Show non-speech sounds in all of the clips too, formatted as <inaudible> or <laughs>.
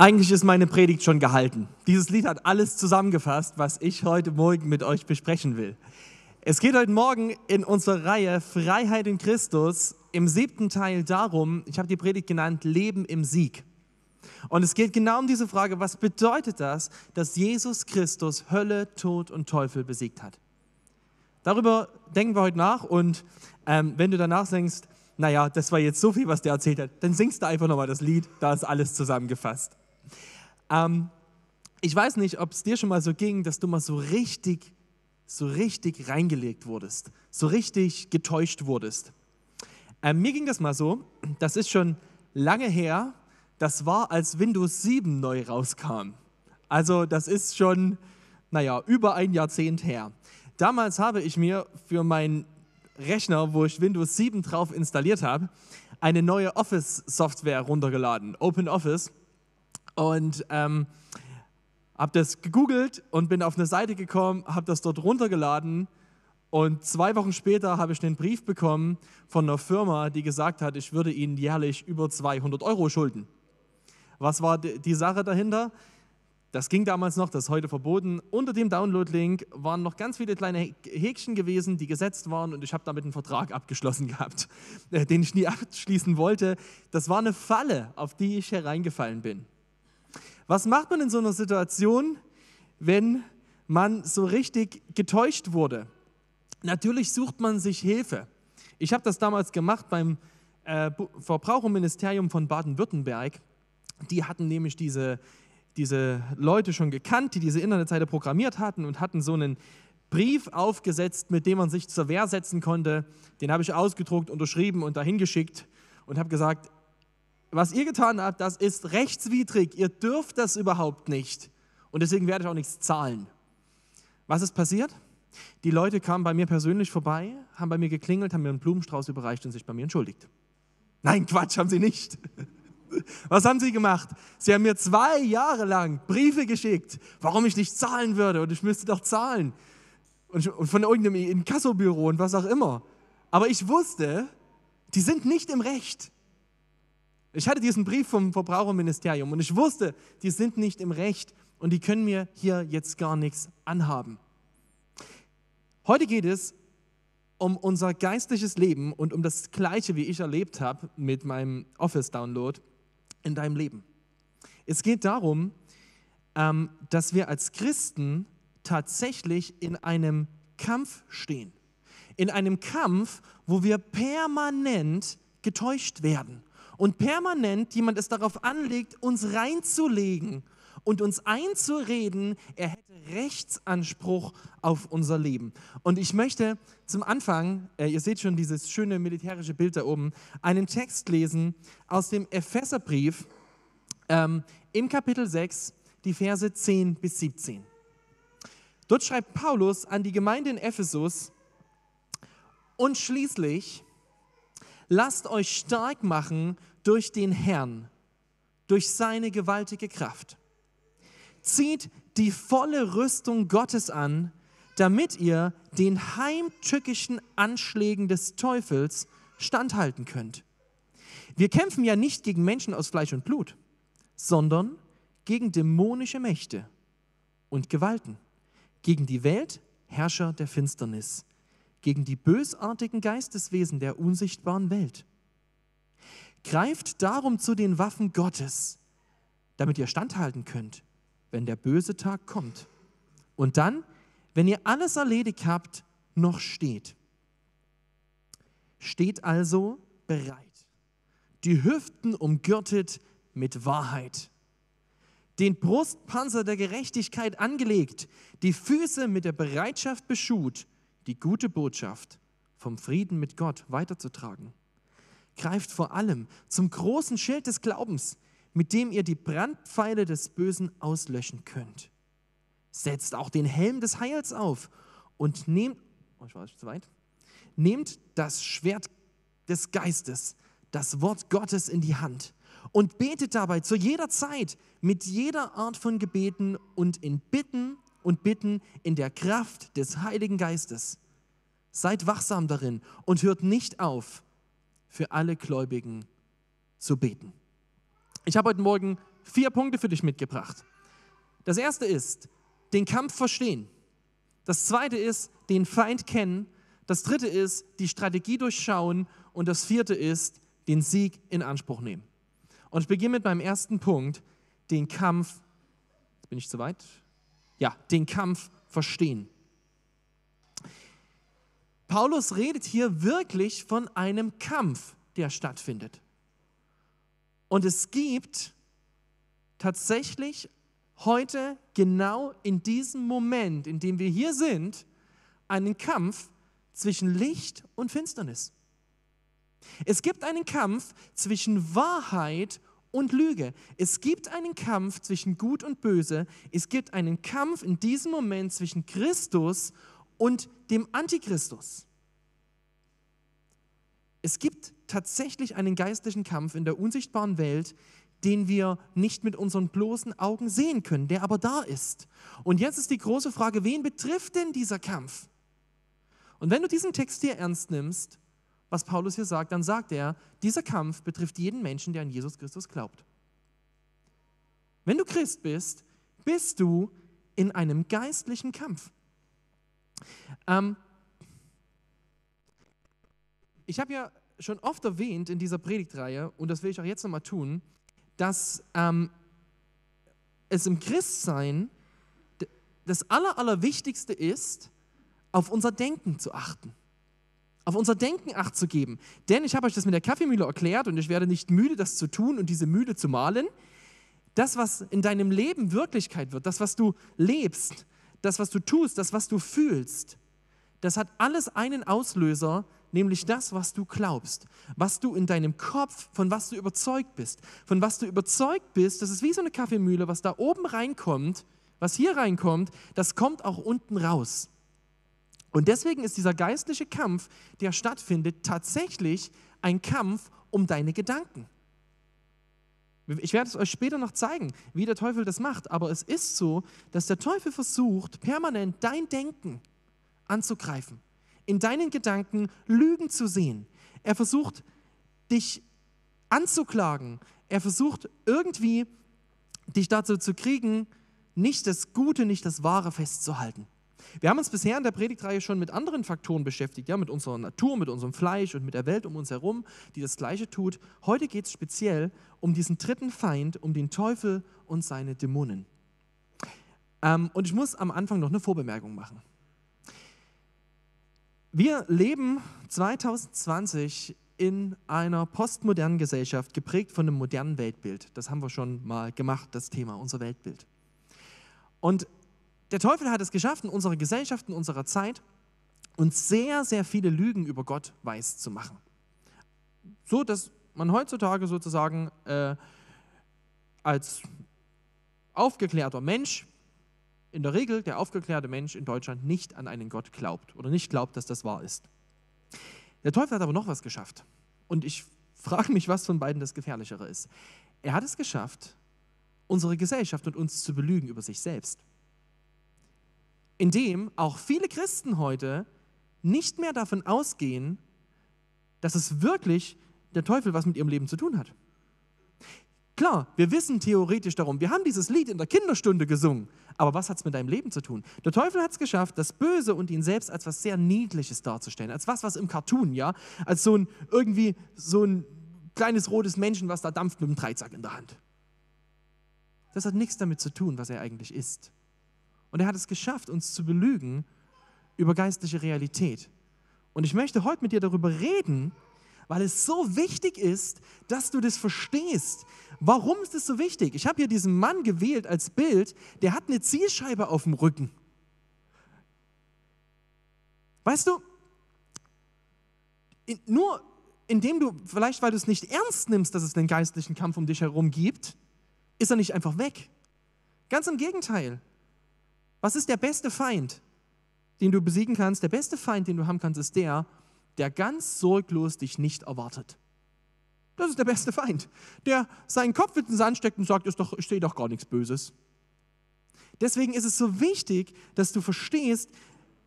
Eigentlich ist meine Predigt schon gehalten. Dieses Lied hat alles zusammengefasst, was ich heute Morgen mit euch besprechen will. Es geht heute Morgen in unserer Reihe Freiheit in Christus im siebten Teil darum, ich habe die Predigt genannt, Leben im Sieg. Und es geht genau um diese Frage, was bedeutet das, dass Jesus Christus Hölle, Tod und Teufel besiegt hat? Darüber denken wir heute nach und ähm, wenn du danach denkst, naja, das war jetzt so viel, was der erzählt hat, dann singst du einfach nochmal das Lied, da ist alles zusammengefasst. Ähm, ich weiß nicht, ob es dir schon mal so ging, dass du mal so richtig, so richtig reingelegt wurdest, so richtig getäuscht wurdest. Ähm, mir ging das mal so, das ist schon lange her, das war, als Windows 7 neu rauskam. Also das ist schon, naja, über ein Jahrzehnt her. Damals habe ich mir für meinen Rechner, wo ich Windows 7 drauf installiert habe, eine neue Office-Software runtergeladen, OpenOffice und ähm, habe das gegoogelt und bin auf eine Seite gekommen, habe das dort runtergeladen und zwei Wochen später habe ich einen Brief bekommen von einer Firma, die gesagt hat, ich würde ihnen jährlich über 200 Euro schulden. Was war die Sache dahinter? Das ging damals noch, das ist heute verboten. Unter dem Download-Link waren noch ganz viele kleine Häkchen gewesen, die gesetzt waren und ich habe damit einen Vertrag abgeschlossen <laughs> gehabt, äh, den ich nie abschließen wollte. Das war eine Falle, auf die ich hereingefallen bin. Was macht man in so einer Situation, wenn man so richtig getäuscht wurde? Natürlich sucht man sich Hilfe. Ich habe das damals gemacht beim äh, Verbraucherministerium von Baden-Württemberg. Die hatten nämlich diese, diese Leute schon gekannt, die diese Internetseite programmiert hatten und hatten so einen Brief aufgesetzt, mit dem man sich zur Wehr setzen konnte. Den habe ich ausgedruckt, unterschrieben und dahin geschickt und habe gesagt, was ihr getan habt, das ist rechtswidrig. Ihr dürft das überhaupt nicht. Und deswegen werde ich auch nichts zahlen. Was ist passiert? Die Leute kamen bei mir persönlich vorbei, haben bei mir geklingelt, haben mir einen Blumenstrauß überreicht und sich bei mir entschuldigt. Nein, Quatsch, haben sie nicht. <laughs> Was haben sie gemacht? Sie haben mir zwei Jahre lang Briefe geschickt, warum ich nicht zahlen würde und ich müsste doch zahlen. Und von irgendeinem Inkassobüro und was auch immer. Aber ich wusste, die sind nicht im Recht. Ich hatte diesen Brief vom Verbraucherministerium und ich wusste, die sind nicht im Recht und die können mir hier jetzt gar nichts anhaben. Heute geht es um unser geistliches Leben und um das Gleiche, wie ich erlebt habe mit meinem Office-Download in deinem Leben. Es geht darum, ähm, dass wir als Christen tatsächlich in einem Kampf stehen. In einem Kampf, wo wir permanent getäuscht werden und permanent jemand es darauf anlegt, uns reinzulegen und uns einzureden, er hätte Rechtsanspruch auf unser Leben. Und ich möchte zum Anfang, äh, ihr seht schon dieses schöne militärische Bild da oben, einen Text lesen aus dem Epheserbrief ähm, im Kapitel 6, die Verse 10 bis 17. Dort schreibt Paulus an die Gemeinde in Ephesus, und schließlich lasst euch stark machen durch den Herrn, durch seine gewaltige Kraft. Zieht die volle Rüstung Gottes an, damit ihr den heimtückischen Anschlägen des Teufels standhalten könnt. Wir kämpfen ja nicht gegen Menschen aus Fleisch und Blut, sondern gegen dämonische Mächte und Gewalten, gegen die Weltherrscher der Finsternis, gegen die bösartigen Geisteswesen der unsichtbaren Welt. Greift darum zu den Waffen Gottes, damit ihr standhalten könnt, wenn der böse Tag kommt. Und dann, wenn ihr alles erledigt habt, noch steht. Steht also bereit, die Hüften umgürtet mit Wahrheit, den Brustpanzer der Gerechtigkeit angelegt, die Füße mit der Bereitschaft beschut, die gute Botschaft vom Frieden mit Gott weiterzutragen greift vor allem zum großen Schild des Glaubens, mit dem ihr die Brandpfeile des Bösen auslöschen könnt. Setzt auch den Helm des Heils auf und nehmt, oh, ich war zu weit, nehmt das Schwert des Geistes, das Wort Gottes in die Hand und betet dabei zu jeder Zeit mit jeder Art von Gebeten und in Bitten und Bitten in der Kraft des Heiligen Geistes. Seid wachsam darin und hört nicht auf, für alle Gläubigen zu beten. Ich habe heute Morgen vier Punkte für dich mitgebracht. Das erste ist, den Kampf verstehen. Das zweite ist, den Feind kennen. Das dritte ist, die Strategie durchschauen. Und das vierte ist, den Sieg in Anspruch nehmen. Und ich beginne mit meinem ersten Punkt, den Kampf, bin ich zu weit, ja, den Kampf verstehen. Paulus redet hier wirklich von einem Kampf, der stattfindet. Und es gibt tatsächlich heute, genau in diesem Moment, in dem wir hier sind, einen Kampf zwischen Licht und Finsternis. Es gibt einen Kampf zwischen Wahrheit und Lüge. Es gibt einen Kampf zwischen Gut und Böse. Es gibt einen Kampf in diesem Moment zwischen Christus und dem Antichristus. Es gibt tatsächlich einen geistlichen Kampf in der unsichtbaren Welt, den wir nicht mit unseren bloßen Augen sehen können, der aber da ist. Und jetzt ist die große Frage, wen betrifft denn dieser Kampf? Und wenn du diesen Text hier ernst nimmst, was Paulus hier sagt, dann sagt er, dieser Kampf betrifft jeden Menschen, der an Jesus Christus glaubt. Wenn du Christ bist, bist du in einem geistlichen Kampf. Ähm, ich habe ja schon oft erwähnt in dieser Predigtreihe, und das will ich auch jetzt nochmal tun, dass ähm, es im Christsein das Aller, Allerwichtigste ist, auf unser Denken zu achten. Auf unser Denken acht zu geben. Denn ich habe euch das mit der Kaffeemühle erklärt und ich werde nicht müde, das zu tun und diese Mühle zu malen. Das, was in deinem Leben Wirklichkeit wird, das, was du lebst, das, was du tust, das, was du fühlst, das hat alles einen Auslöser, nämlich das, was du glaubst, was du in deinem Kopf, von was du überzeugt bist. Von was du überzeugt bist, das ist wie so eine Kaffeemühle, was da oben reinkommt, was hier reinkommt, das kommt auch unten raus. Und deswegen ist dieser geistliche Kampf, der stattfindet, tatsächlich ein Kampf um deine Gedanken. Ich werde es euch später noch zeigen, wie der Teufel das macht, aber es ist so, dass der Teufel versucht, permanent dein Denken anzugreifen in deinen Gedanken Lügen zu sehen. Er versucht, dich anzuklagen. Er versucht irgendwie, dich dazu zu kriegen, nicht das Gute, nicht das Wahre festzuhalten. Wir haben uns bisher in der Predigtreihe schon mit anderen Faktoren beschäftigt, ja, mit unserer Natur, mit unserem Fleisch und mit der Welt um uns herum, die das Gleiche tut. Heute geht es speziell um diesen dritten Feind, um den Teufel und seine Dämonen. Ähm, und ich muss am Anfang noch eine Vorbemerkung machen. Wir leben 2020 in einer postmodernen Gesellschaft, geprägt von einem modernen Weltbild. Das haben wir schon mal gemacht, das Thema, unser Weltbild. Und der Teufel hat es geschafft, in unserer Gesellschaft, in unserer Zeit, uns sehr, sehr viele Lügen über Gott weiß zu machen. So, dass man heutzutage sozusagen äh, als aufgeklärter Mensch in der Regel der aufgeklärte Mensch in Deutschland nicht an einen Gott glaubt oder nicht glaubt, dass das wahr ist. Der Teufel hat aber noch was geschafft. Und ich frage mich, was von beiden das Gefährlichere ist. Er hat es geschafft, unsere Gesellschaft und uns zu belügen über sich selbst. Indem auch viele Christen heute nicht mehr davon ausgehen, dass es wirklich der Teufel was mit ihrem Leben zu tun hat. Klar, wir wissen theoretisch darum, wir haben dieses Lied in der Kinderstunde gesungen, aber was hat es mit deinem Leben zu tun? Der Teufel hat es geschafft, das Böse und ihn selbst als was sehr Niedliches darzustellen, als was, was im Cartoon, ja, als so ein irgendwie so ein kleines rotes Männchen, was da dampft mit einem Dreizack in der Hand. Das hat nichts damit zu tun, was er eigentlich ist. Und er hat es geschafft, uns zu belügen über geistliche Realität. Und ich möchte heute mit dir darüber reden, weil es so wichtig ist, dass du das verstehst. Warum ist es so wichtig? Ich habe hier diesen Mann gewählt als Bild, der hat eine Zielscheibe auf dem Rücken. Weißt du, in, nur indem du, vielleicht weil du es nicht ernst nimmst, dass es einen geistlichen Kampf um dich herum gibt, ist er nicht einfach weg. Ganz im Gegenteil. Was ist der beste Feind, den du besiegen kannst? Der beste Feind, den du haben kannst, ist der, der ganz sorglos dich nicht erwartet. Das ist der beste Feind, der seinen Kopf in den Sand steckt und sagt, ich sehe doch gar nichts Böses. Deswegen ist es so wichtig, dass du verstehst,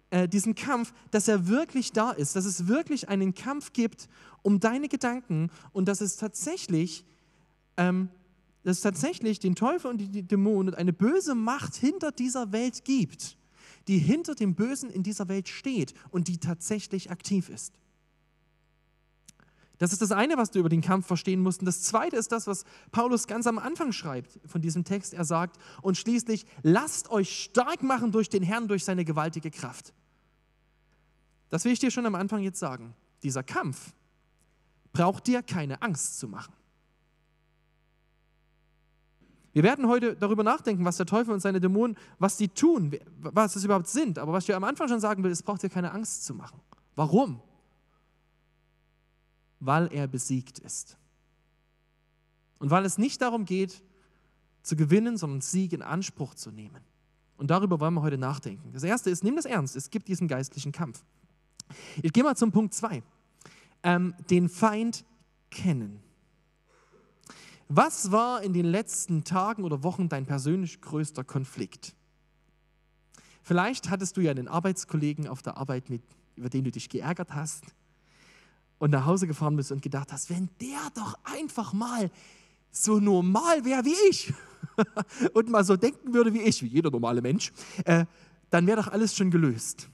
äh, diesen Kampf, dass er wirklich da ist, dass es wirklich einen Kampf gibt um deine Gedanken und dass es tatsächlich ähm, dass es tatsächlich den Teufel und die Dämonen und eine böse Macht hinter dieser Welt gibt, die hinter dem Bösen in dieser Welt steht und die tatsächlich aktiv ist. Das ist das eine, was du über den Kampf verstehen musst. Und das zweite ist das, was Paulus ganz am Anfang schreibt von diesem Text. Er sagt, und schließlich, lasst euch stark machen durch den Herrn, durch seine gewaltige Kraft. Das will ich dir schon am Anfang jetzt sagen. Dieser Kampf braucht dir keine Angst zu machen. Wir werden heute darüber nachdenken, was der Teufel und seine Dämonen, was sie tun, was es überhaupt sind. Aber was ich am Anfang schon sagen will, es braucht dir keine Angst zu machen. Warum? Weil er besiegt ist. Und weil es nicht darum geht, zu gewinnen, sondern Sieg in Anspruch zu nehmen. Und darüber wollen wir heute nachdenken. Das erste ist, nimm das ernst, es gibt diesen geistlichen Kampf. Ich gehe mal zum Punkt 2. Ähm, den Feind kennen. Was war in den letzten Tagen oder Wochen dein persönlich größter Konflikt? Vielleicht hattest du ja einen Arbeitskollegen auf der Arbeit, mit, über den du dich geärgert hast und nach Hause gefahren bist und gedacht hast, wenn der doch einfach mal so normal wäre wie ich <laughs> und mal so denken würde wie ich, wie jeder normale Mensch, äh, dann wäre doch alles schon gelöst.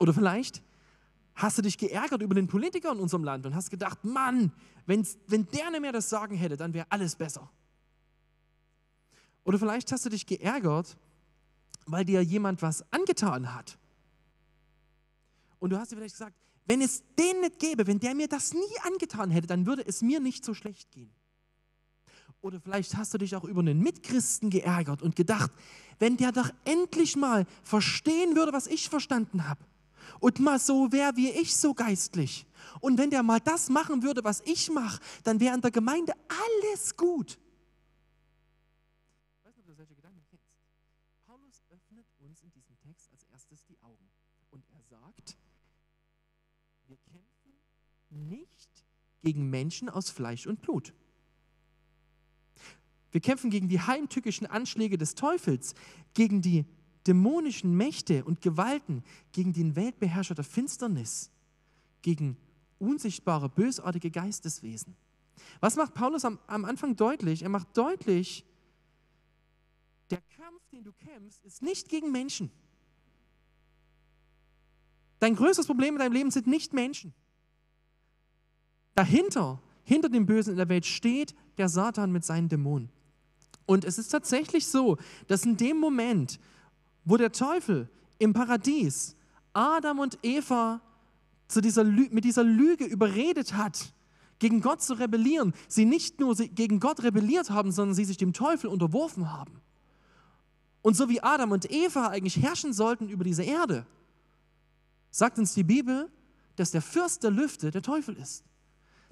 Oder vielleicht hast du dich geärgert über den Politiker in unserem Land und hast gedacht, Mann, wenn, wenn der nicht mehr das Sagen hätte, dann wäre alles besser. Oder vielleicht hast du dich geärgert, weil dir jemand was angetan hat. Und du hast dir vielleicht gesagt, wenn es den nicht gäbe, wenn der mir das nie angetan hätte, dann würde es mir nicht so schlecht gehen. Oder vielleicht hast du dich auch über einen Mitchristen geärgert und gedacht, wenn der doch endlich mal verstehen würde, was ich verstanden habe und mal so wäre wie ich so geistlich. Und wenn der mal das machen würde, was ich mache, dann wäre in der Gemeinde alles gut. Ich weiß nicht, ob du solche Gedanken kennst. Paulus öffnet uns in diesem Text als erstes die Augen. Und er sagt, wir kämpfen nicht gegen Menschen aus Fleisch und Blut. Wir kämpfen gegen die heimtückischen Anschläge des Teufels, gegen die dämonischen Mächte und Gewalten, gegen den Weltbeherrscher der Finsternis, gegen unsichtbare, bösartige Geisteswesen. Was macht Paulus am, am Anfang deutlich? Er macht deutlich, der Kampf, den du kämpfst, ist nicht gegen Menschen. Dein größtes Problem in deinem Leben sind nicht Menschen. Dahinter, hinter dem Bösen in der Welt steht der Satan mit seinen Dämonen. Und es ist tatsächlich so, dass in dem Moment, wo der Teufel im Paradies Adam und Eva zu dieser, mit dieser Lüge überredet hat, gegen Gott zu rebellieren, sie nicht nur gegen Gott rebelliert haben, sondern sie sich dem Teufel unterworfen haben. Und so wie Adam und Eva eigentlich herrschen sollten über diese Erde, sagt uns die Bibel, dass der Fürst der Lüfte der Teufel ist.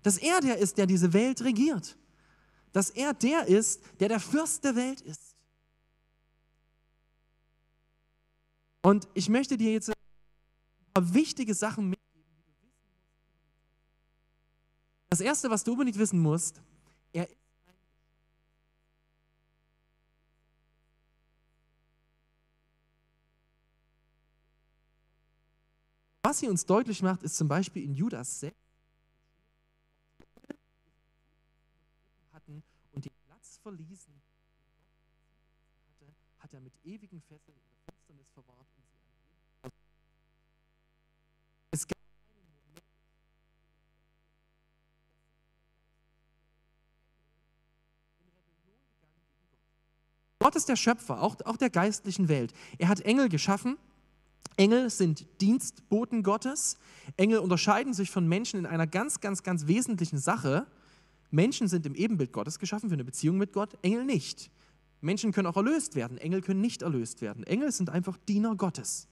Dass er der ist, der diese Welt regiert. Dass er der ist, der der Fürst der Welt ist. Und ich möchte dir jetzt ein paar wichtige Sachen mitgeben. Das Erste, was du unbedingt wissen musst, er ist Was sie uns deutlich macht, ist zum Beispiel in Judas 6, hatten und den Platz verließen, hat er mit ewigen Fesseln Finsternis verwahrt Gott ist der Schöpfer, auch, auch der geistlichen Welt. Er hat Engel geschaffen. Engel sind Dienstboten Gottes. Engel unterscheiden sich von Menschen in einer ganz, ganz, ganz wesentlichen Sache. Menschen sind im Ebenbild Gottes geschaffen für eine Beziehung mit Gott, Engel nicht. Menschen können auch erlöst werden, Engel können nicht erlöst werden. Engel sind einfach Diener Gottes.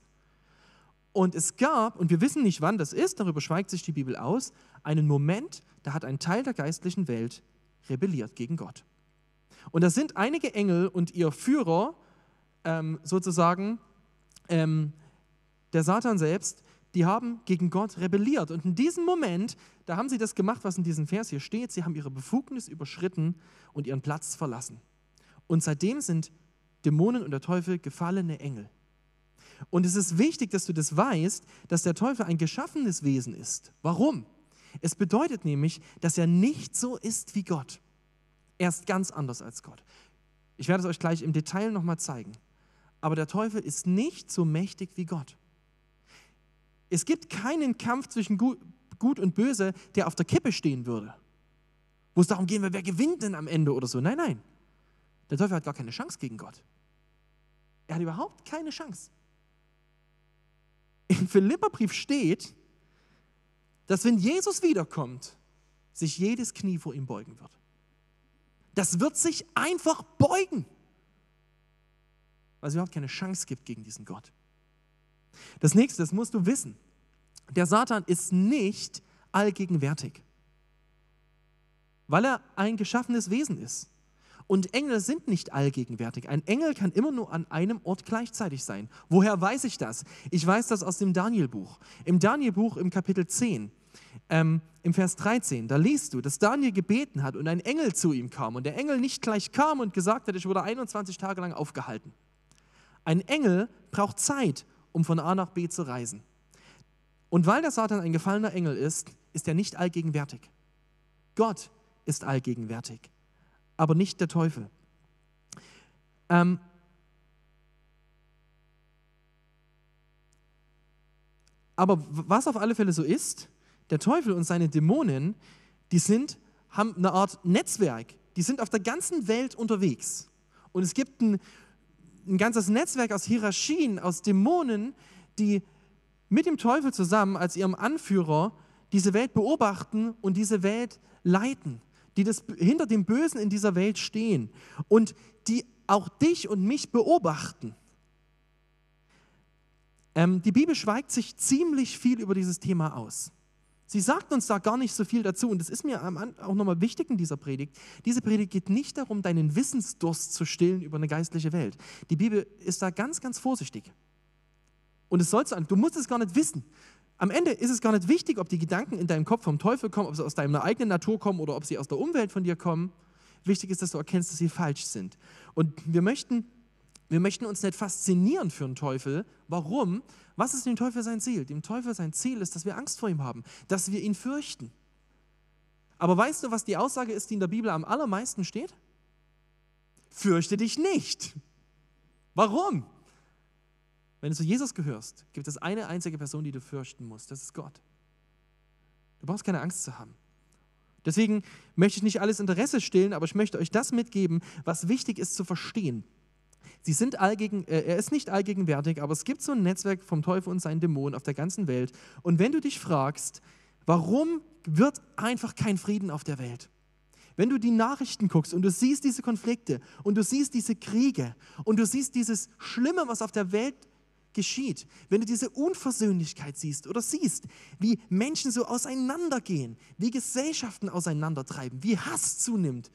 Und es gab, und wir wissen nicht, wann das ist, darüber schweigt sich die Bibel aus, einen Moment, da hat ein Teil der geistlichen Welt rebelliert gegen Gott. Und da sind einige Engel und ihr Führer, ähm, sozusagen, ähm, der Satan selbst, die haben gegen Gott rebelliert. Und in diesem Moment, da haben sie das gemacht, was in diesem Vers hier steht. Sie haben ihre Befugnis überschritten und ihren Platz verlassen. Und seitdem sind Dämonen und der Teufel gefallene Engel. Und es ist wichtig, dass du das weißt, dass der Teufel ein geschaffenes Wesen ist. Warum? Es bedeutet nämlich, dass er nicht so ist wie Gott. Er ist ganz anders als Gott. Ich werde es euch gleich im Detail nochmal zeigen. Aber der Teufel ist nicht so mächtig wie Gott. Es gibt keinen Kampf zwischen Gut und Böse, der auf der Kippe stehen würde. Wo es darum gehen wird, wer gewinnt denn am Ende oder so. Nein, nein. Der Teufel hat gar keine Chance gegen Gott. Er hat überhaupt keine Chance. Im Philipperbrief steht, dass wenn Jesus wiederkommt, sich jedes Knie vor ihm beugen wird. Das wird sich einfach beugen, weil es überhaupt keine Chance gibt gegen diesen Gott. Das nächste, das musst du wissen. Der Satan ist nicht allgegenwärtig, weil er ein geschaffenes Wesen ist. Und Engel sind nicht allgegenwärtig. Ein Engel kann immer nur an einem Ort gleichzeitig sein. Woher weiß ich das? Ich weiß das aus dem Danielbuch. Im Danielbuch im Kapitel 10, ähm, im Vers 13, da liest du, dass Daniel gebeten hat und ein Engel zu ihm kam und der Engel nicht gleich kam und gesagt hat, ich wurde 21 Tage lang aufgehalten. Ein Engel braucht Zeit, um von A nach B zu reisen. Und weil der Satan ein gefallener Engel ist, ist er nicht allgegenwärtig. Gott ist allgegenwärtig aber nicht der Teufel. Ähm, aber was auf alle Fälle so ist, der Teufel und seine Dämonen, die sind, haben eine Art Netzwerk. Die sind auf der ganzen Welt unterwegs. Und es gibt ein, ein ganzes Netzwerk aus Hierarchien, aus Dämonen, die mit dem Teufel zusammen als ihrem Anführer diese Welt beobachten und diese Welt leiten die das, hinter dem Bösen in dieser Welt stehen und die auch dich und mich beobachten. Ähm, die Bibel schweigt sich ziemlich viel über dieses Thema aus. Sie sagt uns da gar nicht so viel dazu und das ist mir auch nochmal wichtig in dieser Predigt. Diese Predigt geht nicht darum, deinen Wissensdurst zu stillen über eine geistliche Welt. Die Bibel ist da ganz, ganz vorsichtig. Und es sollst du, du musst es gar nicht wissen. Am Ende ist es gar nicht wichtig, ob die Gedanken in deinem Kopf vom Teufel kommen, ob sie aus deiner eigenen Natur kommen oder ob sie aus der Umwelt von dir kommen. Wichtig ist, dass du erkennst, dass sie falsch sind. Und wir möchten, wir möchten uns nicht faszinieren für den Teufel. Warum? Was ist dem Teufel sein Ziel? Dem Teufel sein Ziel ist, dass wir Angst vor ihm haben, dass wir ihn fürchten. Aber weißt du, was die Aussage ist, die in der Bibel am allermeisten steht? Fürchte dich nicht. Warum? Wenn du zu Jesus gehörst, gibt es eine einzige Person, die du fürchten musst. Das ist Gott. Du brauchst keine Angst zu haben. Deswegen möchte ich nicht alles Interesse stillen, aber ich möchte euch das mitgeben, was wichtig ist zu verstehen. Sie sind allgegen, äh, er ist nicht allgegenwärtig, aber es gibt so ein Netzwerk vom Teufel und seinen Dämonen auf der ganzen Welt. Und wenn du dich fragst, warum wird einfach kein Frieden auf der Welt? Wenn du die Nachrichten guckst und du siehst diese Konflikte und du siehst diese Kriege und du siehst dieses Schlimme, was auf der Welt geschieht, wenn du diese Unversöhnlichkeit siehst oder siehst, wie Menschen so auseinandergehen, wie Gesellschaften auseinandertreiben, wie Hass zunimmt,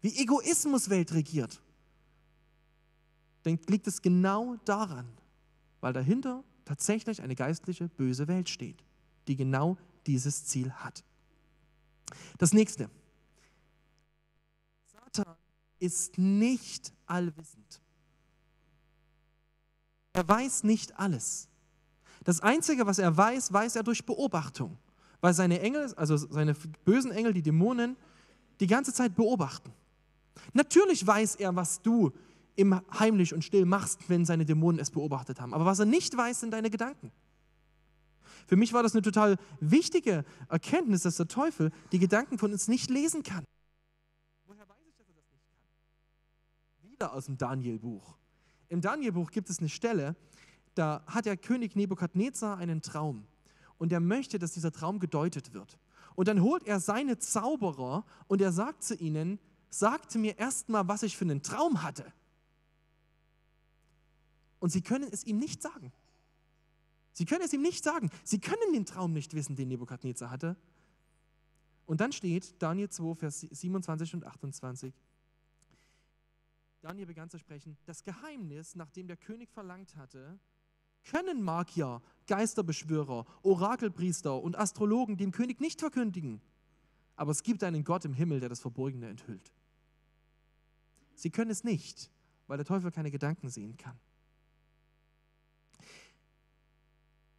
wie Egoismus Welt regiert, dann liegt es genau daran, weil dahinter tatsächlich eine geistliche böse Welt steht, die genau dieses Ziel hat. Das nächste. Satan ist nicht allwissend. Er weiß nicht alles. Das Einzige, was er weiß, weiß er durch Beobachtung, weil seine Engel, also seine bösen Engel, die Dämonen, die ganze Zeit beobachten. Natürlich weiß er, was du im heimlich und still machst, wenn seine Dämonen es beobachtet haben. Aber was er nicht weiß, sind deine Gedanken. Für mich war das eine total wichtige Erkenntnis, dass der Teufel die Gedanken von uns nicht lesen kann. Woher weiß ich, dass er das nicht kann? Wieder aus dem Daniel-Buch. Im Danielbuch gibt es eine Stelle, da hat der König Nebukadnezar einen Traum und er möchte, dass dieser Traum gedeutet wird. Und dann holt er seine Zauberer und er sagt zu ihnen, sagte mir erstmal, was ich für einen Traum hatte. Und sie können es ihm nicht sagen. Sie können es ihm nicht sagen. Sie können den Traum nicht wissen, den Nebukadnezar hatte. Und dann steht Daniel 2, Vers 27 und 28. Daniel begann zu sprechen, das Geheimnis, nach dem der König verlangt hatte, können Magier, Geisterbeschwörer, Orakelpriester und Astrologen dem König nicht verkündigen. Aber es gibt einen Gott im Himmel, der das Verborgene enthüllt. Sie können es nicht, weil der Teufel keine Gedanken sehen kann.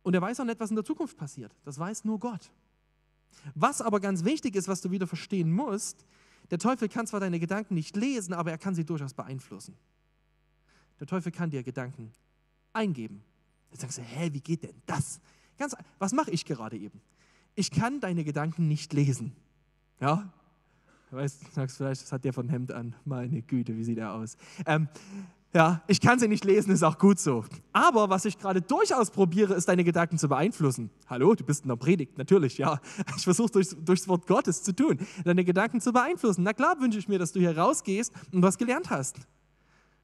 Und er weiß auch nicht, was in der Zukunft passiert. Das weiß nur Gott. Was aber ganz wichtig ist, was du wieder verstehen musst, Der Teufel kann zwar deine Gedanken nicht lesen, aber er kann sie durchaus beeinflussen. Der Teufel kann dir Gedanken eingeben. Dann sagst du, hä, wie geht denn das? Ganz, was mache ich gerade eben? Ich kann deine Gedanken nicht lesen. Ja? Du weißt, sagst vielleicht, was hat der von Hemd an? Meine Güte, wie sieht er aus? Ähm, ja, ich kann sie nicht lesen, ist auch gut so. Aber was ich gerade durchaus probiere, ist deine Gedanken zu beeinflussen. Hallo, du bist in der Predigt, natürlich, ja. Ich versuche durchs, durchs Wort Gottes zu tun, deine Gedanken zu beeinflussen. Na klar wünsche ich mir, dass du hier rausgehst und was gelernt hast.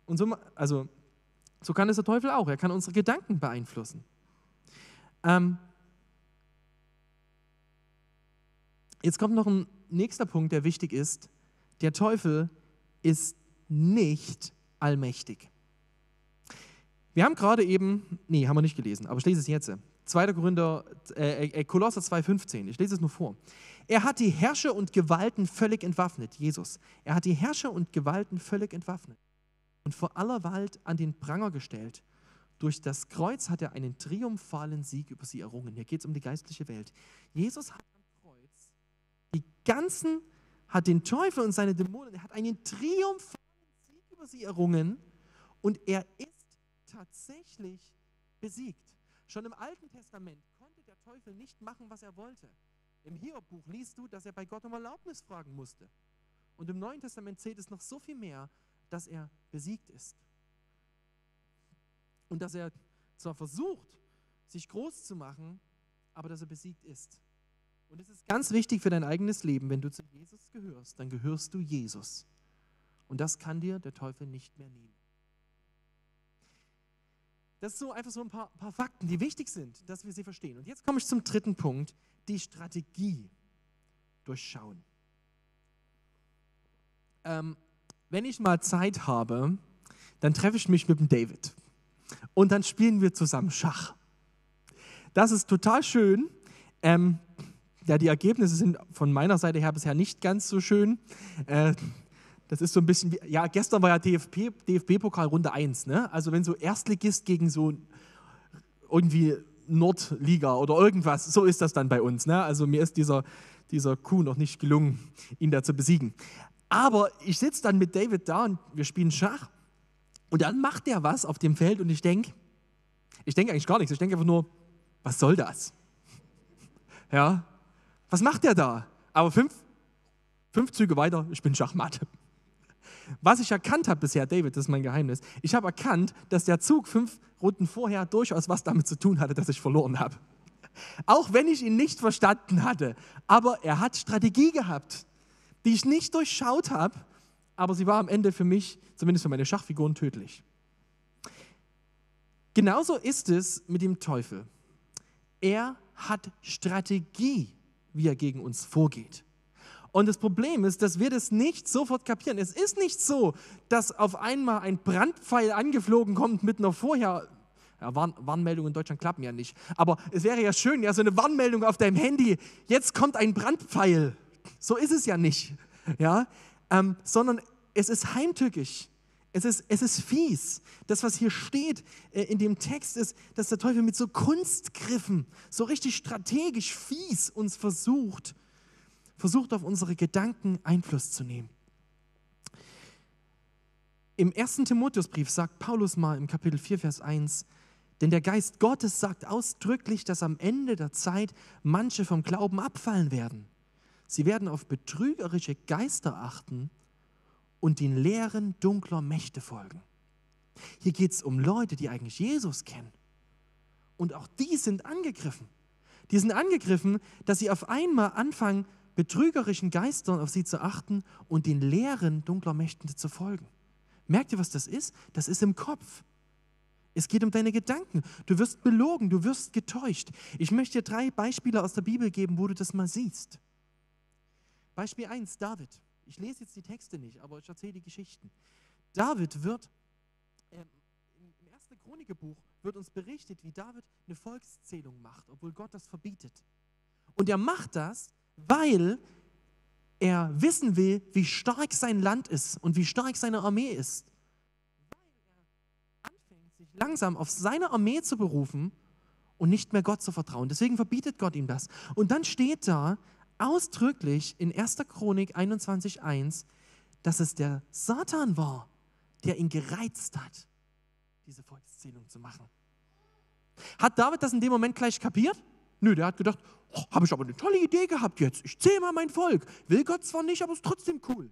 Und so, also, so kann es der Teufel auch. Er kann unsere Gedanken beeinflussen. Ähm, jetzt kommt noch ein nächster Punkt, der wichtig ist. Der Teufel ist nicht allmächtig. Wir haben gerade eben, nee, haben wir nicht gelesen, aber ich lese es jetzt. 2. Korinther, äh, äh, Kolosser 2,15, ich lese es nur vor. Er hat die Herrscher und Gewalten völlig entwaffnet, Jesus. Er hat die Herrscher und Gewalten völlig entwaffnet und vor aller Welt an den Pranger gestellt. Durch das Kreuz hat er einen triumphalen Sieg über sie errungen. Hier geht es um die geistliche Welt. Jesus hat am Kreuz die ganzen, hat den Teufel und seine Dämonen, er hat einen triumphalen über sie errungen und er ist tatsächlich besiegt. Schon im Alten Testament konnte der Teufel nicht machen, was er wollte. Im Hiob-Buch liest du, dass er bei Gott um Erlaubnis fragen musste. Und im Neuen Testament zählt es noch so viel mehr, dass er besiegt ist. Und dass er zwar versucht, sich groß zu machen, aber dass er besiegt ist. Und es ist ganz wichtig für dein eigenes Leben, wenn du zu Jesus gehörst, dann gehörst du Jesus. Und das kann dir der Teufel nicht mehr nehmen. Das sind so einfach so ein paar, paar Fakten, die wichtig sind, dass wir sie verstehen. Und jetzt komme ich zum dritten Punkt, die Strategie durchschauen. Ähm, wenn ich mal Zeit habe, dann treffe ich mich mit dem David und dann spielen wir zusammen Schach. Das ist total schön. Ähm, ja, die Ergebnisse sind von meiner Seite her bisher nicht ganz so schön. Äh, das ist so ein bisschen wie, ja, gestern war ja DFB, DFB-Pokal Runde 1, ne? Also wenn so Erstligist gegen so irgendwie Nordliga oder irgendwas, so ist das dann bei uns, ne? Also mir ist dieser, dieser Kuh noch nicht gelungen, ihn da zu besiegen. Aber ich sitze dann mit David da und wir spielen Schach und dann macht der was auf dem Feld und ich denke, ich denke eigentlich gar nichts, ich denke einfach nur, was soll das? Ja, was macht der da? Aber fünf, fünf Züge weiter, ich bin Schachmatt. Was ich erkannt habe bisher, David, das ist mein Geheimnis, ich habe erkannt, dass der Zug fünf Runden vorher durchaus was damit zu tun hatte, dass ich verloren habe. Auch wenn ich ihn nicht verstanden hatte. Aber er hat Strategie gehabt, die ich nicht durchschaut habe, aber sie war am Ende für mich, zumindest für meine Schachfiguren, tödlich. Genauso ist es mit dem Teufel. Er hat Strategie, wie er gegen uns vorgeht. Und das Problem ist, dass wir das nicht sofort kapieren. Es ist nicht so, dass auf einmal ein Brandpfeil angeflogen kommt mit einer vorher ja, Warn Warnmeldungen in Deutschland klappen ja nicht. Aber es wäre ja schön, ja, so eine Warnmeldung auf deinem Handy, jetzt kommt ein Brandpfeil. So ist es ja nicht. Ja? Ähm, sondern es ist heimtückisch. Es ist, es ist fies. Das, was hier steht äh, in dem Text, ist, dass der Teufel mit so Kunstgriffen, so richtig strategisch fies uns versucht, versucht auf unsere Gedanken Einfluss zu nehmen. Im ersten Timotheusbrief sagt Paulus mal im Kapitel 4, Vers 1, denn der Geist Gottes sagt ausdrücklich, dass am Ende der Zeit manche vom Glauben abfallen werden. Sie werden auf betrügerische Geister achten und den Lehren dunkler Mächte folgen. Hier geht es um Leute, die eigentlich Jesus kennen. Und auch die sind angegriffen. Die sind angegriffen, dass sie auf einmal anfangen, betrügerischen Geistern auf sie zu achten und den Lehren dunkler Mächten zu folgen. Merkt ihr, was das ist? Das ist im Kopf. Es geht um deine Gedanken. Du wirst belogen, du wirst getäuscht. Ich möchte dir drei Beispiele aus der Bibel geben, wo du das mal siehst. Beispiel 1, David. Ich lese jetzt die Texte nicht, aber ich erzähle die Geschichten. David wird, äh, im ersten Chronikebuch wird uns berichtet, wie David eine Volkszählung macht, obwohl Gott das verbietet. Und er macht das, weil er wissen will, wie stark sein Land ist und wie stark seine Armee ist. Weil er anfängt, sich langsam auf seine Armee zu berufen und nicht mehr Gott zu vertrauen. Deswegen verbietet Gott ihm das. Und dann steht da ausdrücklich in 1. Chronik 21.1, dass es der Satan war, der ihn gereizt hat, diese Volkszählung zu machen. Hat David das in dem Moment gleich kapiert? Nö, der hat gedacht, oh, habe ich aber eine tolle Idee gehabt jetzt. Ich zähle mal mein Volk. Will Gott zwar nicht, aber ist trotzdem cool.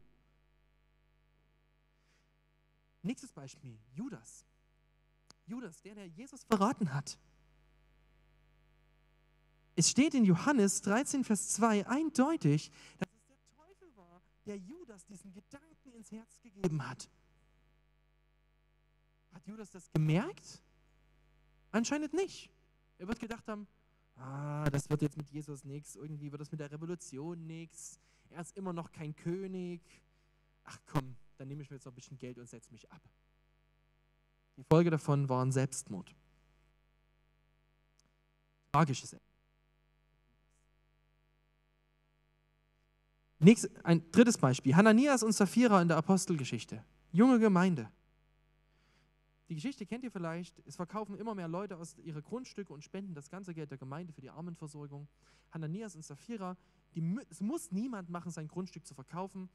Nächstes Beispiel, Judas. Judas, der, der Jesus verraten hat. Es steht in Johannes 13, Vers 2 eindeutig, dass es der Teufel war, der Judas diesen Gedanken ins Herz gegeben hat. Hat Judas das gemerkt? Anscheinend nicht. Er wird gedacht haben, ah, das wird jetzt mit Jesus nichts, irgendwie wird das mit der Revolution nichts, er ist immer noch kein König. Ach komm, dann nehme ich mir jetzt noch ein bisschen Geld und setze mich ab. Die Folge davon war ein Selbstmord. Tragisches Ende. Ein drittes Beispiel. Hananias und Sapphira in der Apostelgeschichte. Junge Gemeinde. Die Geschichte kennt ihr vielleicht. Es verkaufen immer mehr Leute aus ihre Grundstücke und spenden das ganze Geld der Gemeinde für die Armenversorgung. Hananias und Sapphira, die, es muss niemand machen, sein Grundstück zu verkaufen.